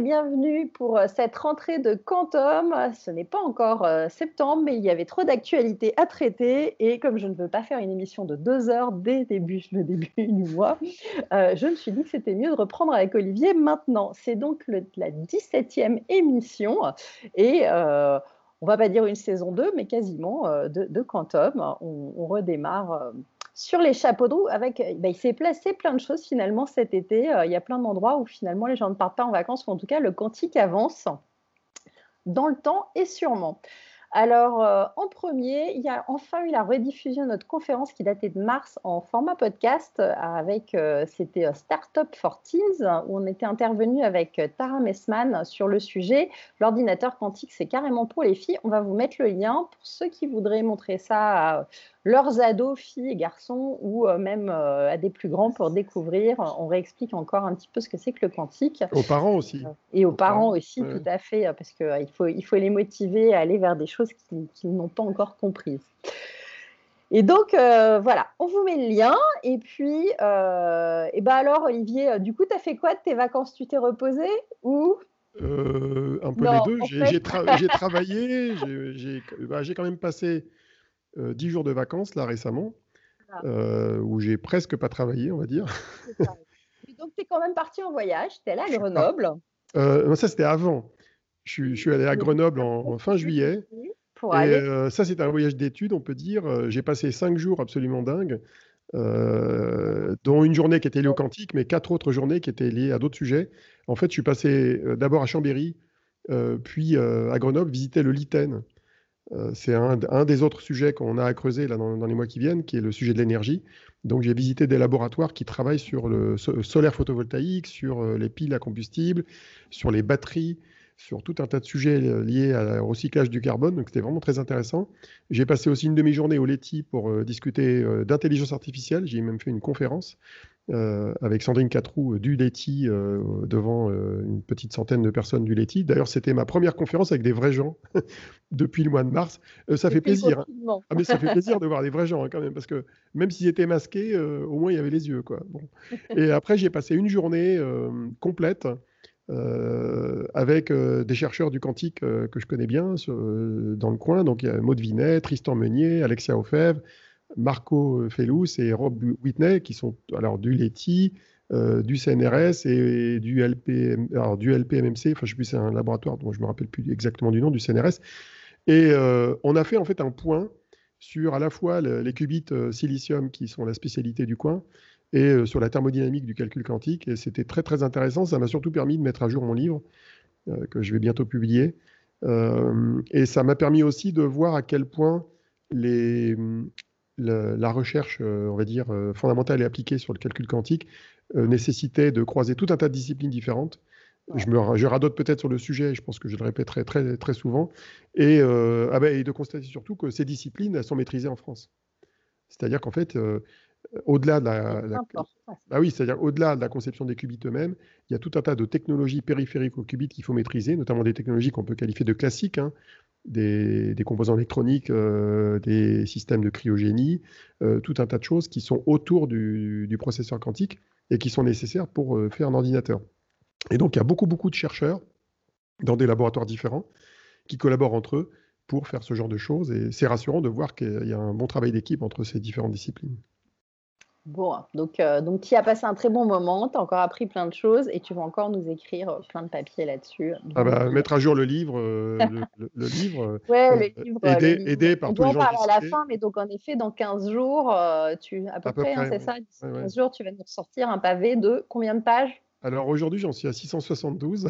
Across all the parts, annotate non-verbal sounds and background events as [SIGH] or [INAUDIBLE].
bienvenue pour euh, cette rentrée de Quantum. Ce n'est pas encore euh, septembre, mais il y avait trop d'actualités à traiter. Et comme je ne veux pas faire une émission de deux heures dès le début [LAUGHS] du mois, euh, je me suis dit que c'était mieux de reprendre avec Olivier maintenant. C'est donc la 17e émission. Et on va pas dire une saison 2, mais quasiment de, Quantum. On redémarre sur les chapeaux de roue, avec, euh, bah, il s'est placé plein de choses finalement cet été. Euh, il y a plein d'endroits où finalement les gens ne partent pas en vacances, ou en tout cas le quantique avance dans le temps et sûrement. Alors, euh, en premier, il y a enfin eu la rediffusion de notre conférence qui datait de mars en format podcast avec, c'était Startup for Teens, où on était intervenu avec Tara Messman sur le sujet. L'ordinateur quantique, c'est carrément pour les filles. On va vous mettre le lien pour ceux qui voudraient montrer ça leurs ados, filles et garçons, ou euh, même euh, à des plus grands pour découvrir. On réexplique encore un petit peu ce que c'est que le quantique. Aux parents aussi. Euh, et aux, parents, aussi, tout à fait, parce qu'il faut, il faut les motiver à aller vers des choses qu'ils n'ont pas encore comprises. Et donc, voilà, on vous met le lien. Et puis, et ben alors, Olivier, du coup, tu as fait quoi de tes vacances? Tu t'es reposé ou? Un peu les deux. J'ai [LAUGHS] travaillé, bah, j'ai quand même passé euh, dix jours de vacances là récemment, ah. euh, où j'ai presque pas travaillé, on va dire. [LAUGHS] donc tu es quand même parti en voyage, tu es allé à Grenoble. Euh, ça c'était avant. Je suis, allé à Grenoble en, fin juillet. Pour aller. ça c'était un voyage d'études, on peut dire. J'ai passé cinq jours absolument dingues. dont une journée qui était liée au quantique, mais quatre autres journées qui étaient liées à d'autres sujets. En fait, je suis passé d'abord à Chambéry, puis à Grenoble, visiter le Liten, euh, c'est un, des autres sujets qu'on a à creuser là, dans, les mois qui viennent, qui est le sujet de l'énergie. Donc j'ai visité des laboratoires qui travaillent sur le solaire photovoltaïque, sur euh, les piles à combustible, sur les batteries, sur tout un tas de sujets euh, liés au recyclage du carbone. Donc c'était vraiment très intéressant. J'ai passé aussi une demi-journée au Leti pour discuter d'intelligence artificielle. J'ai même fait une conférence euh, avec Sandrine Catrou euh, du Leti euh, devant une petite centaine de personnes du Leti. D'ailleurs, c'était ma première conférence avec des vrais gens [LAUGHS] depuis le mois de mars. ça fait plaisir. Hein. Ah, mais ça fait plaisir de voir des vrais gens hein, quand même, parce que même s'ils étaient masqués, au moins il y avait les yeux. Quoi. Bon. Et après, j'ai passé une journée complète. avec des chercheurs du quantique que je connais bien dans le coin. Donc, il y a Maud Vinet, Tristan Meunier, Alexia Ofèvre, Marco Fellous et Rob Whitney, qui sont alors du LETI, euh, du CNRS et du, LPM, alors du LPMMC, enfin je sais plus, c'est un laboratoire dont je me rappelle plus exactement du nom, du CNRS. Et euh, on a fait en fait un point sur à la fois les qubits euh, silicium qui sont la spécialité du coin et sur la thermodynamique du calcul quantique. Et c'était très très intéressant. Ça m'a surtout permis de mettre à jour mon livre que je vais bientôt publier. et ça m'a permis aussi de voir à quel point les, la recherche, euh, on va dire, euh, fondamentale et appliquée sur le calcul quantique euh, nécessitait de croiser tout un tas de disciplines différentes. Je, me, je radote peut-être sur le sujet, je pense que je le répéterai très, très souvent, et, ah ben, et de constater surtout que ces disciplines elles sont maîtrisées en France. C'est-à-dire qu'en fait, au-delà de la, bah oui, c'est-à-dire au-delà de la conception des qubits eux-mêmes, il y a tout un tas de technologies périphériques aux qubits qu'il faut maîtriser, notamment des technologies qu'on peut qualifier de classiques, hein, des, composants électroniques, euh, des systèmes de cryogénie, euh, tout un tas de choses qui sont autour du, processeur quantique et qui sont nécessaires pour euh, faire un ordinateur. Et donc, il y a beaucoup, beaucoup de chercheurs dans des laboratoires différents qui collaborent entre eux pour faire ce genre de choses. Et c'est rassurant de voir qu'il y a un bon travail d'équipe entre ces différentes disciplines. Bon, donc, euh, donc tu as passé un très bon moment, tu as encore appris plein de choses et tu vas encore nous écrire euh, plein de papiers là-dessus. Ah bah, mettre à jour le livre, euh, le, livre, [LAUGHS] ouais, le livre, aider, par On tous les gens. On parler à la fin, mais donc en effet, dans 15 jours, tu, à peu, près, hein, c'est ça, 15 jours, tu vas nous ressortir un pavé de combien de pages? Alors aujourd'hui, j'en suis à 672.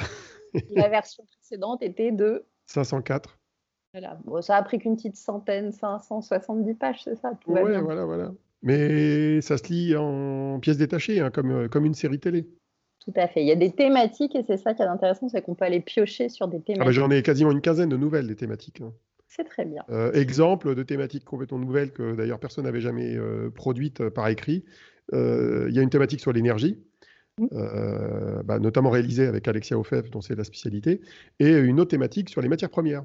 la version précédente était de [LAUGHS] 504. Voilà. Bon, ça a pris qu'une petite centaine, 570 pages, c'est ça? Oui, voilà, voilà. Mais ça se lit en pièces détachées, hein, comme, euh, comme une série télé. Tout à fait. Il y a des thématiques et c'est ça qui est intéressant, c'est qu'on peut aller piocher sur des ah bah, thématiques. J'en ai quasiment une quinzaine de nouvelles des thématiques. Hein. C'est très bien. Euh, exemple de thématiques complètement nouvelles que d'ailleurs personne n'avait jamais euh, produites par écrit. Il y a une thématique sur l'énergie. Mmh. Bah, notamment réalisée avec Alexia Ofev, dont c'est la spécialité, et une autre thématique sur les matières premières.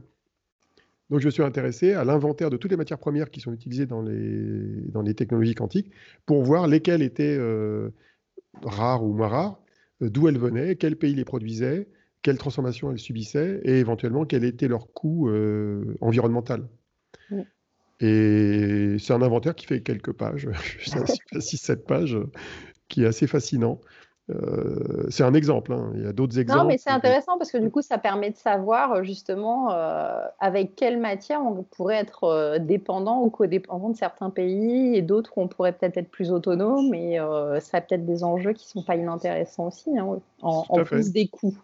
Donc, je me suis intéressé à l'inventaire de toutes les matières premières qui sont utilisées dans les, dans les technologies quantiques pour voir lesquelles étaient euh, rares ou moins rares, euh, d'où elles venaient, quels pays les produisaient, quelle transformation elles subissaient et éventuellement quel était leur coût environnemental. Et c'est un inventaire qui fait quelques pages, [LAUGHS] 6-7 pages, qui est assez fascinant. Euh, c'est un exemple, hein. il y a d'autres exemples. Non, mais c'est intéressant parce que du coup, ça permet de savoir euh, justement euh, avec quelle matière on pourrait être dépendant ou codépendant de certains pays et d'autres où on pourrait peut-être être plus autonome. Et ça a peut-être des enjeux qui ne sont pas inintéressants aussi, hein, en, plus des coûts.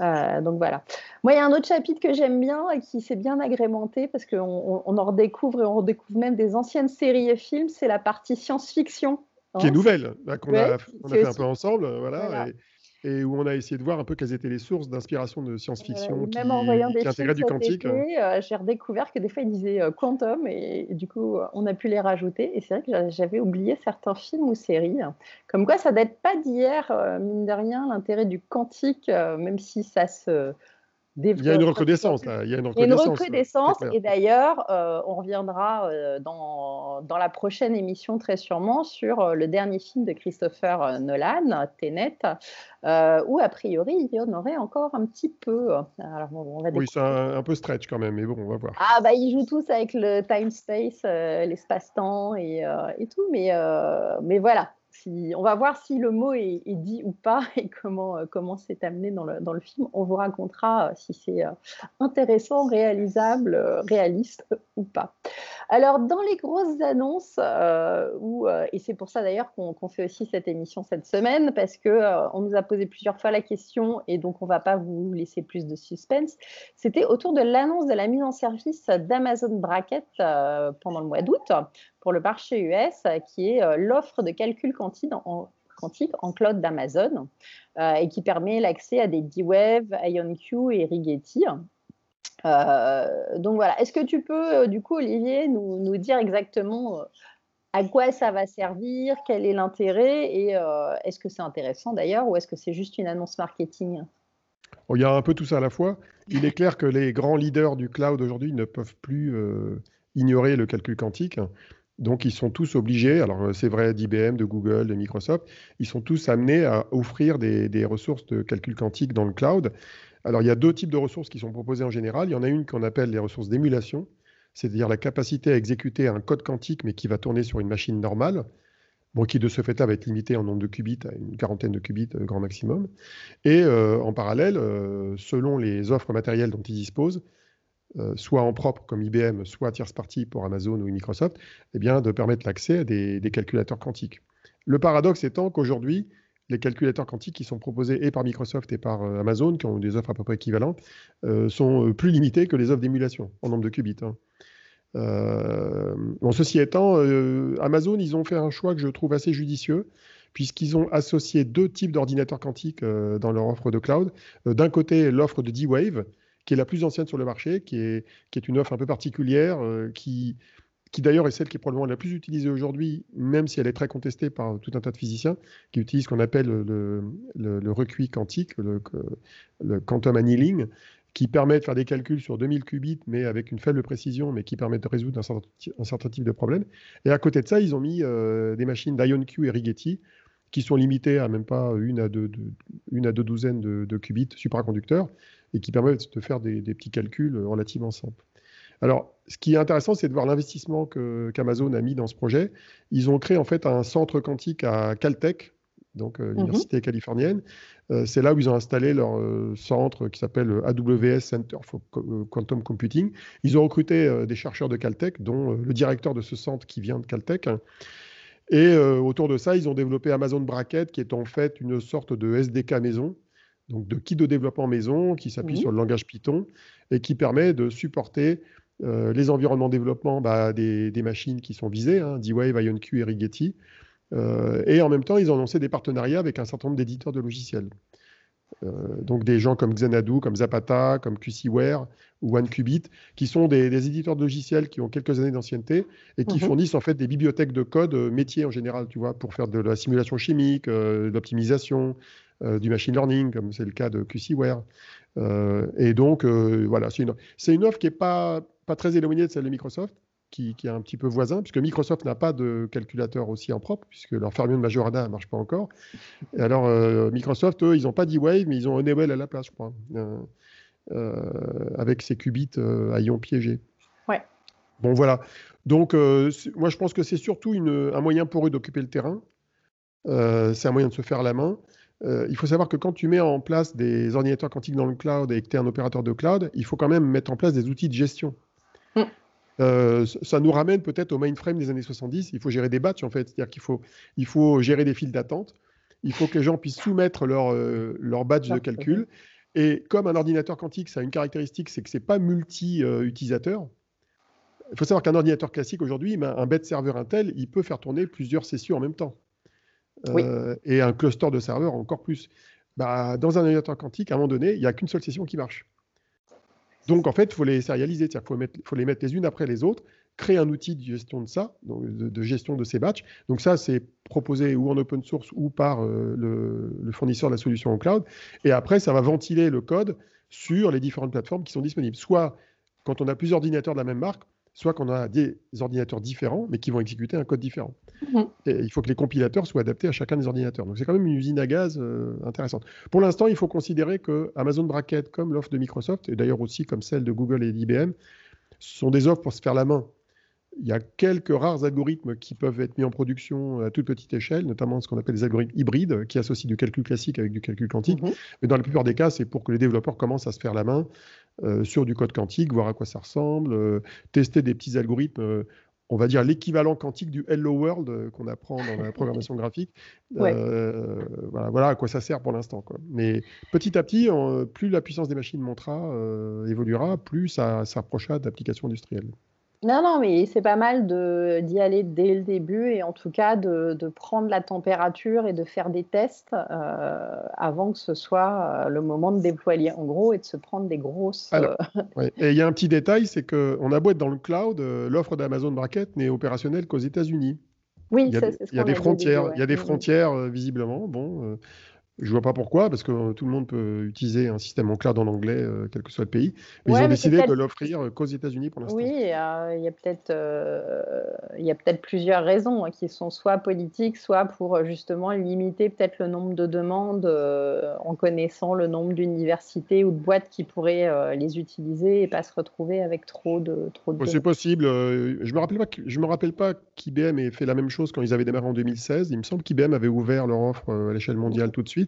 donc voilà. Moi, il y a un autre chapitre que j'aime bien et qui s'est bien agrémenté parce qu'on on en redécouvre et on redécouvre même des anciennes séries et films. C'est la partie science-fiction qui est nouvelle, bah, qu'on a, fait un peu ensemble, voilà, Et, où on a essayé de voir un peu quelles étaient les sources d'inspiration de science-fiction qui, voyant des qui du quantique. Euh, j'ai redécouvert que des fois ils disaient euh, quantum et, du coup on a pu les rajouter. Et c'est vrai que j'avais oublié certains films ou séries. Comme quoi ça date pas d'hier, euh, mine de rien, l'intérêt du quantique, même si ça se il y a une là. Il y a une recrudescence. et d'ailleurs, euh, on reviendra euh, dans, dans, la prochaine émission très sûrement sur euh, le dernier film de Christopher Nolan, Tenet, où a priori il y en aurait encore un petit peu. Alors, oui, c'est un, peu stretch quand même, mais bon, on va voir. Ah bah ils jouent tous avec le time space, l'espace-temps et, et, tout, mais mais voilà, on va voir si le mot est, dit ou pas [LAUGHS] et comment euh, comment c'est amené dans le, dans le, film. On vous racontera euh, si c'est euh, intéressant, réalisable, réaliste ou pas. Alors dans les grosses annonces, où, et c'est pour ça d'ailleurs qu'on fait aussi cette émission cette semaine parce que on nous a posé plusieurs fois la question et donc on va pas vous laisser plus de suspense. C'était autour de l'annonce de la mise en service d'Amazon Bracket pendant le mois d'août pour le marché US, qui est euh, l'offre de calcul quantique en, cloud d'Amazon euh, et qui permet l'accès à des D-Wave, IonQ et Rigetti. Euh, donc voilà, est-ce que tu peux, du coup, Olivier, nous, dire exactement à quoi ça va servir, quel est l'intérêt et est-ce que c'est intéressant d'ailleurs ou est-ce que c'est juste une annonce marketing? Il y a un peu tout ça à la fois. Il est clair que les grands leaders du cloud aujourd'hui ne peuvent plus ignorer le calcul quantique. Donc, ils sont tous obligés, alors euh, c'est vrai d'IBM, de Google, de Microsoft, ils sont tous amenés à offrir des, ressources de calcul quantique dans le cloud. Alors, il y a deux types de ressources qui sont proposées en général. Il y en a une qu'on appelle les ressources d'émulation, c'est-à-dire la capacité à exécuter un code quantique, mais qui va tourner sur une machine normale, bon, qui de ce fait-là va être limité en nombre de qubits à une quarantaine de qubits euh, grand maximum. Et euh, en parallèle, selon les offres matérielles dont ils disposent, euh, soit en propre comme IBM, soit tierce partie pour Amazon ou Microsoft, eh de permettre l'accès à des, calculateurs quantiques. Le paradoxe étant qu'aujourd'hui, les calculateurs quantiques qui sont proposés et par Microsoft et par euh, Amazon, qui ont des offres à peu près équivalentes, euh, sont plus limités que les offres d'émulation en nombre de qubits. Hein. ceci étant, Amazon, ils ont fait un choix que je trouve assez judicieux, puisqu'ils ont associé deux types d'ordinateurs quantiques dans leur offre de cloud. D'un côté, l'offre de D-Wave, qui est la plus ancienne sur le marché, qui est, qui est une offre un peu particulière, euh, qui, qui d'ailleurs est celle qui est probablement la plus utilisée aujourd'hui, même si elle est très contestée par tout un tas de physiciens, qui utilisent ce qu'on appelle le, le, recuit quantique, le, le, quantum annealing, qui permet de faire des calculs sur 2000 qubits, mais avec une faible précision, mais qui permet de résoudre un certain, un certain type de problème. Et à côté de ça, ils ont mis euh, des machines d'IonQ et Rigetti, qui sont limitées à même pas une à deux, une à deux douzaines de, de qubits supraconducteurs, et qui permettent de faire des, petits calculs relativement simples. Alors, ce qui est intéressant, c'est de voir l'investissement qu'Amazon a mis dans ce projet. Ils ont créé en fait un centre quantique à Caltech, donc euh, l'université mhm. californienne. Euh, c'est là où ils ont installé leur euh, centre qui s'appelle AWS Center for Quantum Computing. Ils ont recruté des chercheurs de Caltech, dont le directeur de ce centre qui vient de Caltech. Et autour de ça, ils ont développé Amazon Bracket, qui est en fait une sorte de SDK maison donc de kit de développement maison qui s'appuie sur le langage Python et qui permet de supporter euh, les environnements de développement bah, des, machines qui sont visées, hein, D-Wave, IonQ et Rigetti. Euh, et en même temps, ils ont lancé des partenariats avec un certain nombre d'éditeurs de logiciels. Euh, donc des gens comme Xanadu, comme Zapata, comme QCware ou OneQubit, qui sont des, éditeurs de logiciels qui ont quelques années d'ancienneté et qui mhm. fournissent en fait des bibliothèques de code métiers en général, tu vois, pour faire de la simulation chimique, de l'optimisation, euh, du machine learning, comme c'est le cas de QCware. Euh, et donc, euh, voilà, c'est une, une, offre qui n'est pas, pas très éloignée de celle de Microsoft, qui, est un petit peu voisin, puisque Microsoft n'a pas de calculateur aussi en propre, puisque leur fermion de Majorana ne marche pas encore. Et alors, euh, Microsoft, eux, ils n'ont pas D-Wave, mais ils ont Honeywell à la place, je crois, avec ses qubits à ions piégés. Ouais. Bon, voilà. Donc, moi, je pense que c'est surtout un moyen pour eux d'occuper le terrain. c'est un moyen de se faire la main. Euh, il faut savoir que quand tu mets en place des ordinateurs quantiques dans le cloud et que tu es un opérateur de cloud, il faut quand même mettre en place des outils de gestion. Euh, ça nous ramène peut-être au mainframe des années 70. Il faut gérer des batchs, en fait. C'est-à-dire qu'il faut, il faut gérer des files d'attente. Il faut que les gens puissent soumettre leur, euh, leur de calcul. Et comme un ordinateur quantique, ça a une caractéristique, c'est que ce n'est pas multi-utilisateur. Il faut savoir qu'un ordinateur classique aujourd'hui, un bête serveur Intel, il peut faire tourner plusieurs sessions en même temps. Euh, et un cluster de serveurs encore plus. Bah, dans un ordinateur quantique, à un moment donné, il n'y a qu'une seule session qui marche. Donc, en fait, il faut les sérialiser, il faut, les mettre les unes après les autres, créer un outil de gestion de ça, de, gestion de ces batchs. Donc, ça, c'est proposé ou en open source ou par euh, le, le, fournisseur de la solution au cloud. Et après, ça va ventiler le code sur les différentes plateformes qui sont disponibles. Soit quand on a plusieurs ordinateurs de la même marque, soit qu'on a des ordinateurs différents, mais qui vont exécuter un code différent. Mhm. Et il faut que les compilateurs soient adaptés à chacun des ordinateurs. Donc c'est quand même une usine à gaz euh, intéressante. Pour l'instant, il faut considérer que Amazon Bracket, comme l'offre de Microsoft, et d'ailleurs aussi comme celle de Google et d'IBM, sont des offres pour se faire la main. Il y a quelques rares algorithmes qui peuvent être mis en production à toute petite échelle, notamment ce qu'on appelle des algorithmes hybrides, qui associent du calcul classique avec du calcul quantique. Mhm. Mais dans la plupart des cas, c'est pour que les développeurs commencent à se faire la main euh, sur du code quantique, voir à quoi ça ressemble, euh, tester des petits algorithmes euh, on va dire l'équivalent quantique du Hello World qu'on apprend dans la [LAUGHS] programmation graphique. voilà, à quoi ça sert pour l'instant. Mais petit à petit, plus la puissance des machines montera, évoluera, plus ça s'approchera d'applications industrielles. Non, non, mais c'est pas mal d'y aller dès le début et en tout cas de, prendre la température et de faire des tests euh, avant que ce soit euh, le moment de déployer en gros et de se prendre des grosses. Euh, et il y a un petit détail, c'est qu'on a beau être dans le cloud, l'offre d'Amazon Bracket n'est opérationnelle qu'aux États-Unis. Oui, il y a, ce il y a des frontières, il y a des frontières visiblement. Bon, je vois pas pourquoi, parce que tout le monde peut utiliser un système en cloud en anglais, euh, quel que soit le pays. Mais ils ont décidé de l'offrir qu'aux États-Unis pour l'instant. Oui, euh, il y a peut-être euh, peut plusieurs raisons hein, qui sont soit politiques, soit pour justement limiter peut-être le nombre de demandes en connaissant le nombre d'universités ou de boîtes qui pourraient les utiliser et pas se retrouver avec trop de trop de. C'est possible. je me rappelle pas. Je me rappelle pas qu'IBM ait fait la même chose quand ils avaient démarré en 2016. Il me semble qu'IBM avait ouvert leur offre à l'échelle mondiale tout de suite.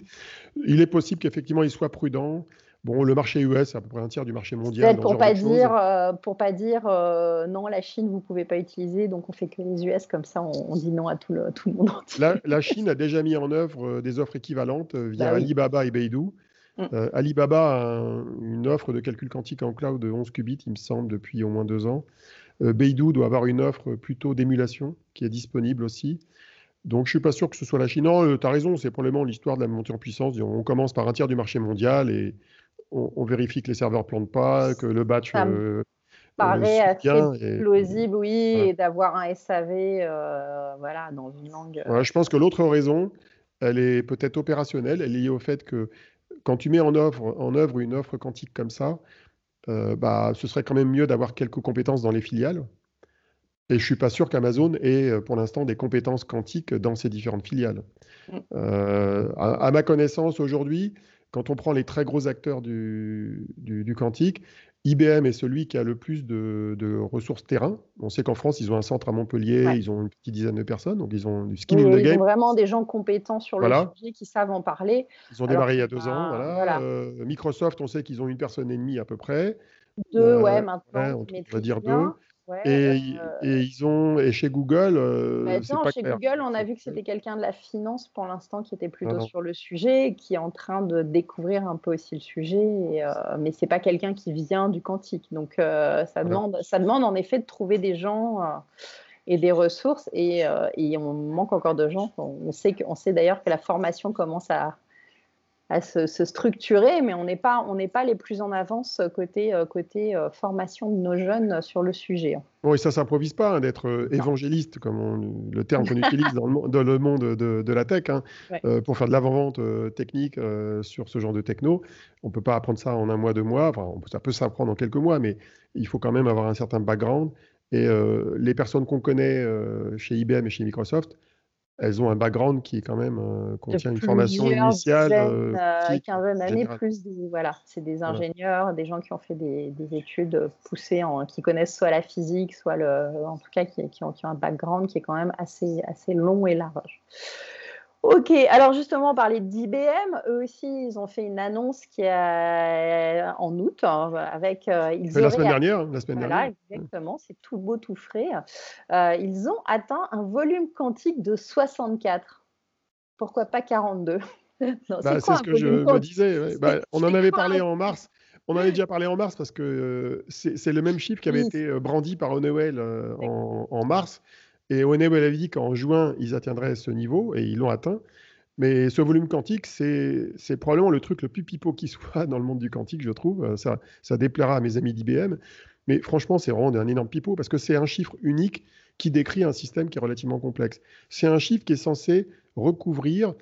Il est possible qu'effectivement, il soit prudent. Bon, le marché US, à peu près un tiers du marché mondial. Pour pas, dire, euh, pour pas dire euh, non, la Chine, vous pouvez pas utiliser, donc on fait que les US, comme ça on, dit non à tout le, tout le monde entier. La, Chine a déjà mis en œuvre euh, des offres équivalentes via bah Alibaba et Beidou. Mm. Alibaba a une offre de calcul quantique en cloud de 11 qubits, il me semble, depuis au moins deux ans. Beidou doit avoir une offre plutôt d'émulation qui est disponible aussi. Donc, je suis pas sûr que ce soit la Chine. Non, euh, tu as raison, c'est probablement l'histoire de la montée en puissance. On commence par un tiers du marché mondial et on, vérifie que les serveurs ne plantent pas, que le batch. Ça euh, paraît assez plausible, oui, et d'avoir un SAV euh, voilà, dans une langue. je pense que l'autre raison, elle est peut-être opérationnelle. Elle est liée au fait que quand tu mets en œuvre, en œuvre une offre quantique comme ça, bah, ce serait quand même mieux d'avoir quelques compétences dans les filiales. Et je ne suis pas sûr qu'Amazon ait euh, pour l'instant des compétences quantiques dans ses différentes filiales. Mm. Euh, à, ma connaissance aujourd'hui, quand on prend les très gros acteurs du, du, quantique, IBM est celui qui a le plus de, ressources terrain. On sait qu'en France, ils ont un centre à Montpellier, ils ont une petite dizaine de personnes, donc ils ont du skin in the game. Ils ont vraiment des gens compétents sur le sujet qui savent en parler. Ils ont démarré il y a deux ans. Voilà. Euh, Microsoft, on sait qu'ils ont une personne et demie à peu près. Deux, ouais, maintenant. on va dire deux et, et, ils ont et chez Google, euh, bah, pas chez Google, on a vu que c'était quelqu'un de la finance pour l'instant qui était plutôt sur le sujet, qui est en train de découvrir un peu aussi le sujet, et, euh, mais c'est pas quelqu'un qui vient du quantique. Donc euh, ça demande, ça demande en effet de trouver des gens euh, et des ressources, et, et, on manque encore de gens. On sait on sait d'ailleurs que la formation commence à à se, structurer, mais on n'est pas, on n'est pas les plus en avance côté, euh, côté euh, formation de nos jeunes sur le sujet. Bon, et ça s'improvise pas hein, d'être euh, évangéliste, comme le terme qu'on [LAUGHS] utilise dans le, monde de, de la tech, hein, pour faire de l'avant-vente technique sur ce genre de techno. On peut pas apprendre ça en un mois, deux mois. Enfin, ça peut s'apprendre en quelques mois, mais il faut quand même avoir un certain background Et les personnes qu'on connaît chez IBM et chez Microsoft, elles ont un background qui est quand même euh, contient une formation initiale. Euh, euh quinzaine d'années plus voilà, c'est des ingénieurs, des gens qui ont fait des, études poussées, en, qui connaissent soit la physique, soit le, en tout cas qui, qui, ont, qui, ont, un background qui est quand même assez, assez long et large. Ok, alors justement, on parlait d'IBM. Eux aussi, ils ont fait une annonce qui est en août hein, avec. Euh, ils la semaine dernière, la semaine voilà, exactement. C'est tout beau, tout frais. Euh, ils ont atteint un volume quantique de 64. Pourquoi pas 42 [LAUGHS] bah, C'est ce que je me disais. Bah, on en avait parlé en mars. On en avait déjà parlé en mars parce que euh, c'est le même chiffre qui avait été brandi par Honeywell en, en, mars. Et Honeywell avait dit qu'en juin, ils atteindraient ce niveau, et ils l'ont atteint. Mais ce volume quantique, c'est probablement le truc le plus pipeau qui [LAUGHS] soit dans le monde du quantique, je trouve. Ça, ça déplaira à mes amis d'IBM. Mais franchement, c'est vraiment un énorme pipeau parce que c'est un chiffre unique qui décrit un système qui est relativement complexe. C'est un chiffre qui est censé recouvrir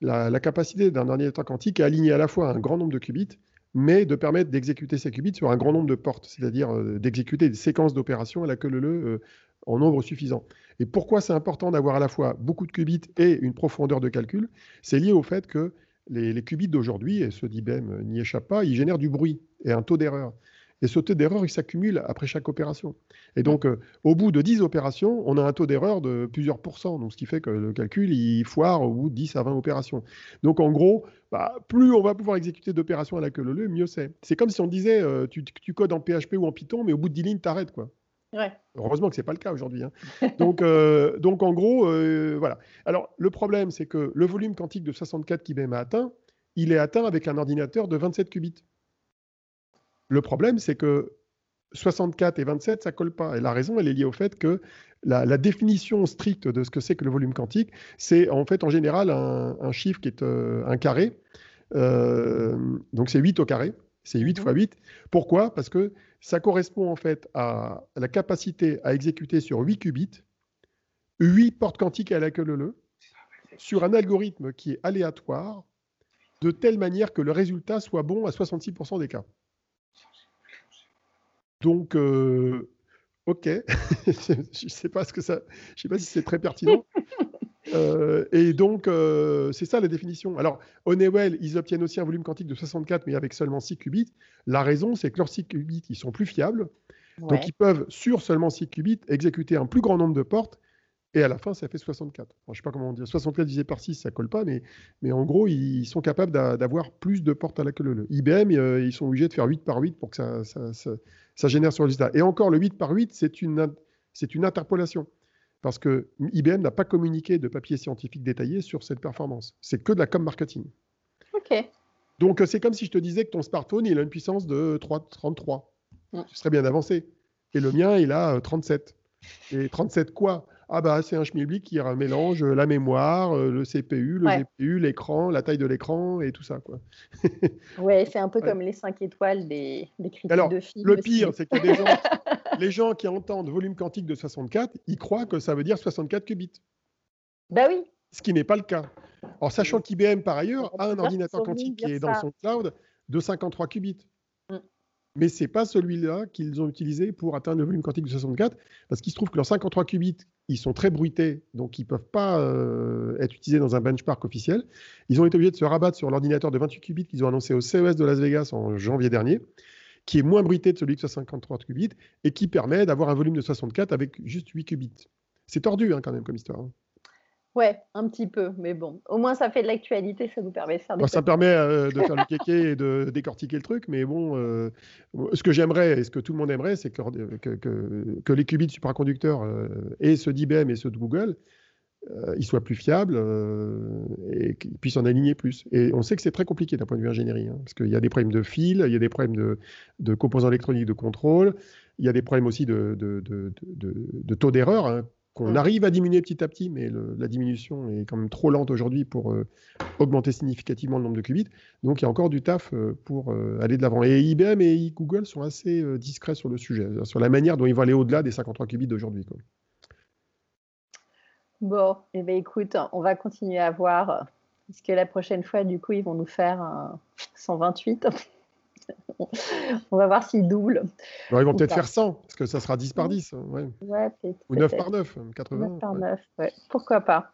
la, capacité d'un ordinateur quantique à aligner à la fois un grand nombre de qubits, mais de permettre d'exécuter ces qubits sur un grand nombre de portes, c'est-à-dire euh, d'exécuter des séquences d'opérations à la queue leu en nombre suffisant. Et pourquoi c'est important d'avoir à la fois beaucoup de qubits et une profondeur de calcul? C'est lié au fait que les, qubits d'aujourd'hui, et ceux d'IBM n'y échappent pas, ils génèrent du bruit et un taux d'erreur. Et ce taux d'erreur, il s'accumule après chaque opération. Et donc, euh, au bout de 10 opérations, on a un taux d'erreur de plusieurs pourcents. Donc, ce qui fait que le calcul, il foire au bout de 10 à 20 opérations. Donc, en gros, bah, plus on va pouvoir exécuter d'opérations à la queue leu, mieux c'est. C'est comme si on disait, euh, tu, tu, codes en PHP ou en Python, mais au bout de 10 lignes, t'arrêtes, quoi. Heureusement que ce n'est pas le cas aujourd'hui. Hein. Donc, euh, donc, en gros, euh, voilà. Alors, le problème, c'est que le volume quantique de 64 qu'IBM a atteint, il est atteint avec un ordinateur de 27 qubits. Le problème, c'est que 64 et 27, ça ne colle pas. Et la raison, elle est liée au fait que la, définition stricte de ce que c'est que le volume quantique, c'est en fait en général un, chiffre qui est euh, un carré. donc c'est 8 au carré. C'est 8 mhm. fois 8. Pourquoi? Parce que ça correspond en fait à la capacité à exécuter sur 8 qubits 8 portes quantiques à la queue leu sur un algorithme qui est aléatoire de telle manière que le résultat soit bon à 66% des cas. Donc, euh, ok, [LAUGHS] je ne sais pas ce que ça, je sais pas si c'est très pertinent. [LAUGHS] Euh, et donc, euh, c'est ça la définition. Alors, Honeywell, ils obtiennent aussi un volume quantique de 64, mais avec seulement 6 qubits. La raison, c'est que leurs 6 qubits, ils sont plus fiables. Donc, ils peuvent, sur seulement 6 qubits, exécuter un plus grand nombre de portes. Et à la fin, ça fait 64. je ne sais pas comment dire. 64 divisé par 6, ça colle pas, mais, mais en gros, ils sont capables d'avoir plus de portes à la queue IBM, euh, ils sont obligés de faire 8 par 8 pour que ça, ça, ça, génère ce résultat. Et encore, le 8 par 8, c'est une, une interpolation parce que IBM n'a pas communiqué de papier scientifique détaillé sur cette performance. C'est que de la com marketing. OK. Donc, euh, c'est comme si je te disais que ton smartphone, il a une puissance de 3, 33. Ce serait bien avancé. Et le mien, il a 37. Euh, Et 37 quoi? Ah bah c'est un schmilblick qui mélange la mémoire, euh, le CPU, le GPU, l'écran, la taille de l'écran et tout ça quoi. [LAUGHS] ouais, c'est un peu comme les 5 étoiles des, des critiques de films. Le pire, c'est que des gens, [LAUGHS] les gens qui entendent volume quantique de 64, ils croient que ça veut dire 64 qubits. Bah oui. Ce qui n'est pas le cas. Alors sachant qu'IBM par ailleurs a un ordinateur quantique qui est dans son cloud de 53 qubits mais ce n'est pas celui-là qu'ils ont utilisé pour atteindre le volume quantique de 64, parce qu'il se trouve que leurs 53 qubits, ils sont très bruités, donc ils ne peuvent pas euh, être utilisés dans un benchmark officiel. Ils ont été obligés de se rabattre sur l'ordinateur de 28 qubits qu'ils ont annoncé au CES de Las Vegas en janvier dernier, qui est moins bruité de celui de 53 qubits, et qui permet d'avoir un volume de 64 avec juste 8 qubits. C'est tordu hein, quand même comme histoire. Hein. Ouais, un petit peu, mais bon, au moins ça fait de l'actualité, ça nous permet de faire des. ça permet euh, de faire le kéké et de [LAUGHS] décortiquer le truc, mais bon, euh, ce que j'aimerais et ce que tout le monde aimerait, c'est que, que, les qubits supraconducteurs euh, et ceux d'IBM et ceux de Google, ils soient plus fiables et qu'ils puissent en aligner plus. Et on sait que c'est très compliqué d'un point de vue ingénierie, hein, parce qu'il y a des problèmes de fil, il y a des problèmes de, de composants électroniques de contrôle, il y a des problèmes aussi de, de taux d'erreur. Hein, qu'on mm. arrive à diminuer petit à petit, mais la diminution est quand même trop lente aujourd'hui pour euh, augmenter significativement le nombre de qubits. Donc il y a encore du taf euh, pour euh, aller de l'avant. Et IBM et Google sont assez discrets sur le sujet, sur la manière dont ils vont aller au-delà des 53 qubits d'aujourd'hui. Bon, et eh ben, écoute, on va continuer à voir. Est-ce que la prochaine fois, du coup, ils vont nous faire un 128 On va voir s'ils doublent. ils vont peut-être faire 100, parce que ça sera 10 par 10. Ouais. Ou 9 par 9, 80. 9 par 9, pourquoi pas.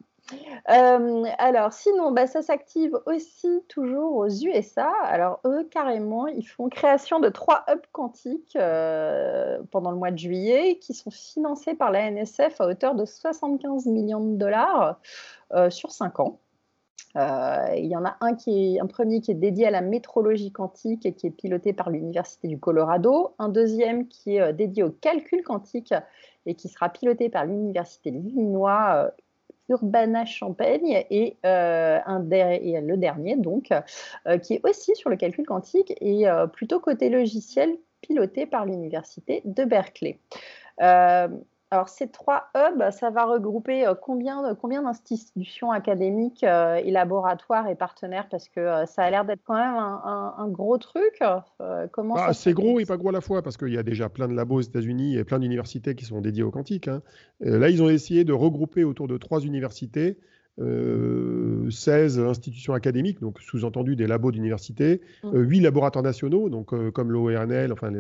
Euh, alors, sinon, bah, ça s'active aussi toujours aux USA. Alors, eux, carrément, ils font création de trois hubs quantiques euh, pendant le mois de juillet qui sont financés par la NSF à hauteur de 75 millions de dollars euh, sur cinq ans. Il y en a un qui est un premier qui est dédié à la métrologie quantique et qui est piloté par l'Université du Colorado, un deuxième qui est dédié au calcul quantique et qui sera piloté par l'Université de l'Illinois Urbana-Champagne et, euh, un le dernier, donc, euh, qui est aussi sur le calcul quantique et euh, plutôt côté logiciel piloté par l'Université de Berkeley. Alors, ces trois hubs, ça va regrouper euh, combien, combien d'institutions académiques euh, et laboratoires et partenaires? Parce que euh, ça a l'air d'être quand même un, gros truc. comment bah, C'est gros et pas gros à la fois, parce qu'il y a déjà plein de labos aux États-Unis et plein d'universités qui sont dédiées au quantique. Hein. là, ils ont essayé de regrouper autour de trois universités 16 euh, institutions académiques, donc sous-entendu des labos d'université, 8 mmh. euh, laboratoires nationaux, donc euh, comme l'OERNL, enfin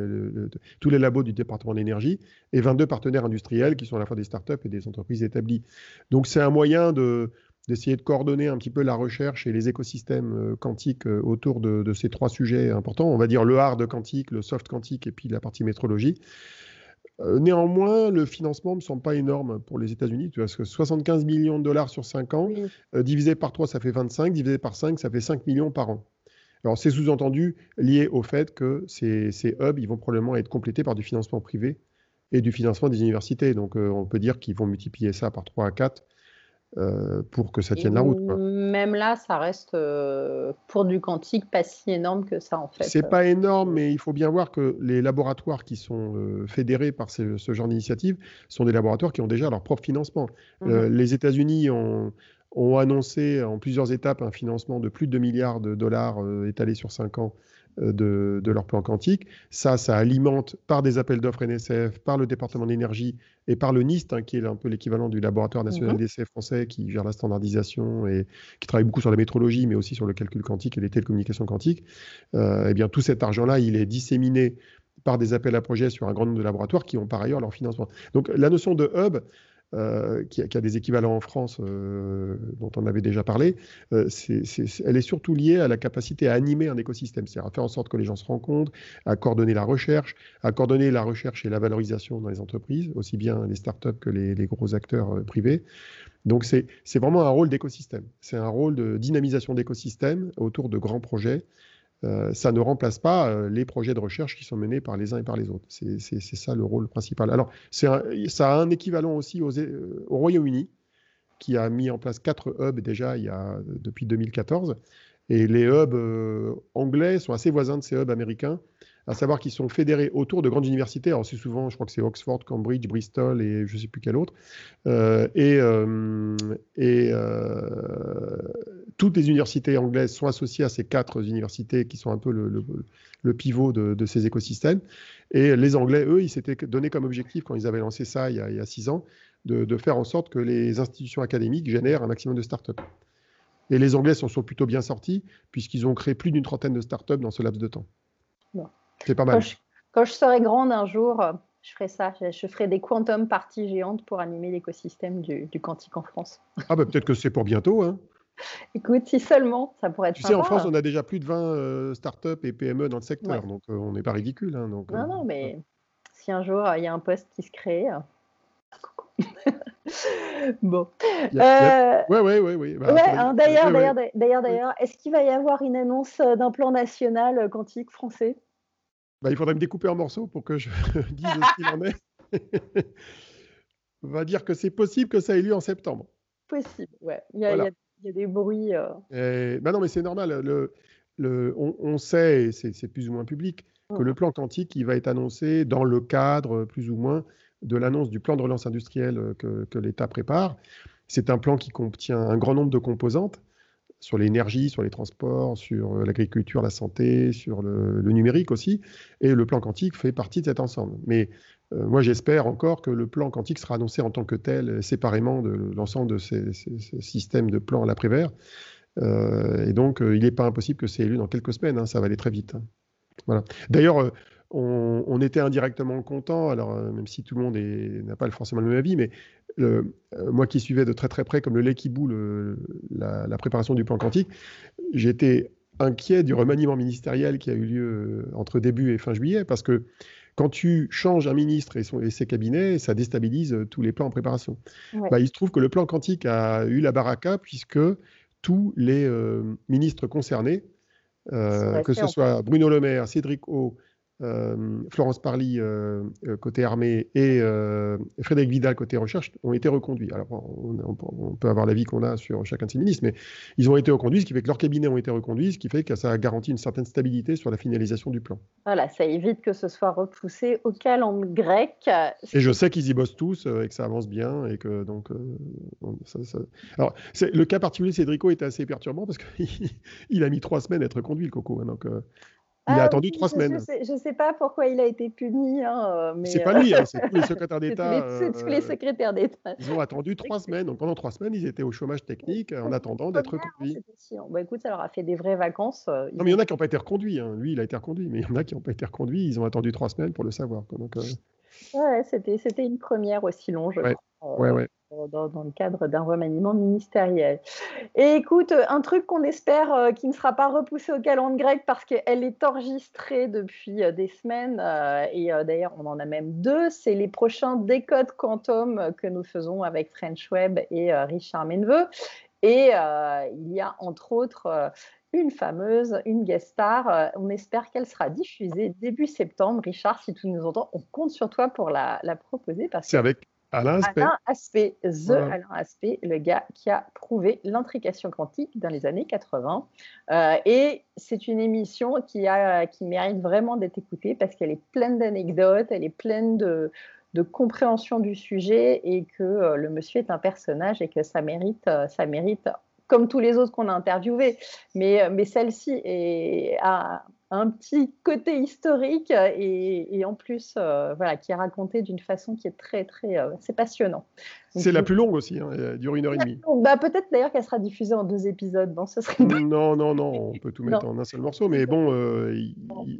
tous les labos du département d'énergie, et 22 partenaires industriels qui sont à la fois des startups et des entreprises établies. Donc c'est un moyen de, d'essayer de coordonner un petit peu la recherche et les écosystèmes quantiques autour de, de, ces trois sujets importants. On va dire le hard quantique, le soft quantique et puis la partie métrologie. Euh, néanmoins, le financement ne me semble pas énorme pour les États-Unis, parce que 75 millions de dollars sur 5 ans, euh, divisé par 3, ça fait 25, divisé par 5, ça fait 5 millions par an. Alors, c'est sous-entendu lié au fait que ces, ces, hubs, ils vont probablement être complétés par du financement privé et du financement des universités. Donc, euh, on peut dire qu'ils vont multiplier ça par 3 à 4 euh, pour que ça tienne la route. Même là, ça reste euh, pour du quantique pas si énorme que ça en fait. C'est pas énorme, mais il faut bien voir que les laboratoires qui sont euh, fédérés par ce, genre d'initiative sont des laboratoires qui ont déjà leur propre financement. Mhm. les États-Unis ont, ont, annoncé en plusieurs étapes un financement de plus de 2 milliards de dollars étalés sur 5 ans de, leur plan quantique. Ça, ça alimente par des appels d'offres NSF, par le département d'énergie et par le NIST, hein, qui est un peu l'équivalent du laboratoire national mhm. d'essai français qui gère la standardisation et qui travaille beaucoup sur la métrologie, mais aussi sur le calcul quantique et les télécommunications quantiques. Euh, eh bien, tout cet argent-là, il est disséminé par des appels à projets sur un grand nombre de laboratoires qui ont par ailleurs leur financement. Donc la notion de hub, euh, qui, a, des équivalents en France euh, dont on avait déjà parlé, euh, elle est surtout liée à la capacité à animer un écosystème, c'est-à-dire à faire en sorte que les gens se rencontrent, à coordonner la recherche, à coordonner la recherche et la valorisation dans les entreprises, aussi bien les startups que les, les gros acteurs privés. Donc c'est vraiment un rôle d'écosystème, c'est un rôle de dynamisation d'écosystème autour de grands projets euh, ça ne remplace pas euh, les projets de recherche qui sont menés par les uns et par les autres. C'est ça le rôle principal. Alors, ça a un équivalent aussi euh, au Royaume-Uni, qui a mis en place quatre hubs déjà depuis 2014. Et les hubs anglais sont assez voisins de ces hubs américains à savoir qu'ils sont fédérés autour de grandes universités. Alors, c'est souvent, je crois que c'est Oxford, Cambridge, Bristol et je ne sais plus quel autre. Euh, et, euh, euh, toutes les universités anglaises sont associées à ces quatre universités qui sont un peu le, pivot de, ces écosystèmes. Et les Anglais, eux, ils s'étaient donné comme objectif, quand ils avaient lancé ça il y a, six ans, de, faire en sorte que les institutions académiques génèrent un maximum de startups. Et les Anglais s'en sont plutôt bien sortis, puisqu'ils ont créé plus d'une trentaine de startups dans ce laps de temps. C'est pas mal. Quand je, serai grande un jour, euh, je ferai ça. Je, ferai des quantum parties géantes pour animer l'écosystème du, du, quantique en France. Ah bah peut-être que c'est pour bientôt. Hein. [LAUGHS] Écoute, si seulement, ça pourrait être. Tu sais, en France, on a déjà plus de 20 euh, startups et PME dans le secteur, donc euh, on n'est pas ridicule. Hein, donc, non, non, mais si un jour il y a un poste qui se crée. [LAUGHS] bon. Oui, oui, oui. D'ailleurs, d'ailleurs, d'ailleurs, d'ailleurs, est-ce qu'il va y avoir une annonce d'un plan national quantique français? Bah, il faudrait me découper en morceaux pour que je [LAUGHS] dise ce qu'il en est. [LAUGHS] On va dire que c'est possible que ça ait lieu en septembre. Possible, ouais. Il y a, des bruits. Euh... Bah non, mais c'est normal. Le, le, on, sait, et c'est plus ou moins public, que le plan quantique il va être annoncé dans le cadre, plus ou moins, de l'annonce du plan de relance industrielle que, que l'État prépare. C'est un plan qui contient un grand nombre de composantes sur l'énergie, sur les transports, sur euh, l'agriculture, la santé, sur le, numérique aussi. Et le plan quantique fait partie de cet ensemble. Mais euh, moi, j'espère encore que le plan quantique sera annoncé en tant que tel, séparément de l'ensemble de ces, systèmes de plans à l'après-vert. Euh, et donc, il n'est pas impossible que c'est élu dans quelques semaines. Hein, ça va aller très vite. Hein. Voilà. D'ailleurs, on, était indirectement content, alors même si tout le monde n'a pas forcément le même avis, mais moi qui suivais de très très près, comme le lait qui boule, la, préparation du plan quantique, j'étais inquiet du remaniement ministériel qui a eu lieu entre début et fin juillet, parce que quand tu changes un ministre et, ses cabinets, ça déstabilise euh, tous les plans en préparation. Bah, il se trouve que le plan quantique a eu la baraka puisque tous les euh, ministres concernés, euh, que ce soit Bruno Le Maire, Cédric O, euh, Florence Parly euh, euh, côté armée et Frédéric Vidal côté recherche ont été reconduits. Alors on, peut avoir l'avis qu'on a sur chacun de ces ministres, mais ils ont été reconduits, ce qui fait que leurs cabinets ont été reconduits, ce qui fait que ça a garanti une certaine stabilité sur la finalisation du plan. Voilà, ça évite que ce soit repoussé au calendrier grec. Et je sais qu'ils y bossent tous et que ça avance bien et que donc alors le cas particulier Cédrico était assez perturbant parce qu'il [LAUGHS] a mis trois semaines à être reconduit le coco. Hein, donc il a ah attendu trois semaines. Je ne sais, pas pourquoi il a été puni. Hein, euh, mais c'est pas lui, hein, c'est tous les secrétaires [LAUGHS] d'État. c'est tous les euh, secrétaires d'État. Ils ont attendu trois semaines. Donc pendant trois semaines, ils étaient au chômage technique en attendant d'être reconduits. Bah, écoute, ça leur a fait des vraies vacances. Euh, non, mais il y en a qui n'ont pas été reconduits. Hein. Lui, il a été reconduit, mais il y en a qui n'ont pas été reconduits. Ils ont attendu trois semaines pour le savoir. Donc, Ouais, c'était une première aussi longue, je ouais. crois. Ouais, ouais dans, le cadre d'un remaniement ministériel. Et écoute, un truc qu'on espère euh, qui ne sera pas repoussé au calendrier grec parce qu'elle est enregistrée depuis euh, des semaines, euh, et d'ailleurs on en a même deux, c'est les prochains décodes quantum que nous faisons avec French Web et Richard Menveux. Et il y a entre autres une fameuse, une guest star. on espère qu'elle sera diffusée début septembre. Richard, si tu nous entends, on compte sur toi pour la, la proposer. C'est avec Alain Aspect. The Alain Aspect, le gars qui a prouvé l'intrication quantique dans les années 80. Euh, et c'est une émission qui, a, qui mérite vraiment d'être écoutée parce qu'elle est pleine d'anecdotes, elle est pleine de, de, compréhension du sujet et que euh, le monsieur est un personnage et que ça mérite, euh, ça mérite comme tous les autres qu'on a interviewés. Mais, mais celle-ci a un petit côté historique et, en plus, euh, voilà, qui est raconté d'une façon qui est très, très, euh, c'est passionnant. C'est la plus longue aussi, hein, elle dure une heure et demie. [LAUGHS] Bah, peut-être d'ailleurs qu'elle sera diffusée en deux épisodes, non ce serait Non, non, non, on peut tout [LAUGHS] mettre en un seul morceau, mais bon, euh,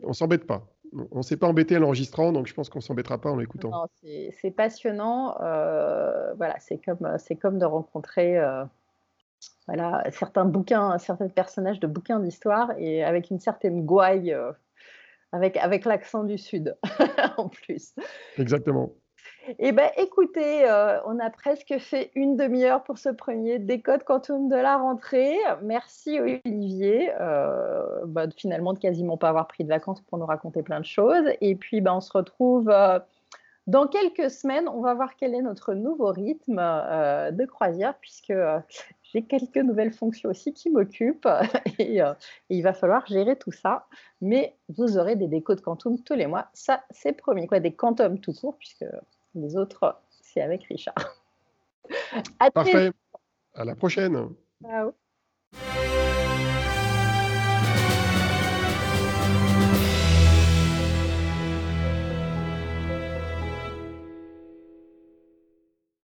on s'embête pas. On ne s'est pas embêté en l'enregistrant, donc je pense qu'on s'embêtera pas en l'écoutant. C'est passionnant. voilà, c'est comme, c'est comme de rencontrer voilà, certains bouquins, certains personnages de bouquins d'histoire et avec une certaine gouaille, euh, avec, avec l'accent du Sud [LAUGHS] en plus. Exactement. Eh bien, écoutez, euh, on a presque fait une demi-heure pour ce premier décode quantum de la rentrée. Merci Olivier, euh, bah, finalement de quasiment pas avoir pris de vacances pour nous raconter plein de choses. Et puis, bah, on se retrouve dans quelques semaines. On va voir quel est notre nouveau rythme de croisière, puisque j'ai quelques nouvelles fonctions aussi qui m'occupent [LAUGHS] euh, et, il va falloir gérer tout ça. Mais vous aurez des décos de quantum tous les mois, ça c'est promis. Quoi, des quantum tout court, puisque les autres, c'est avec Richard. [LAUGHS] Parfait. À la prochaine. Ciao.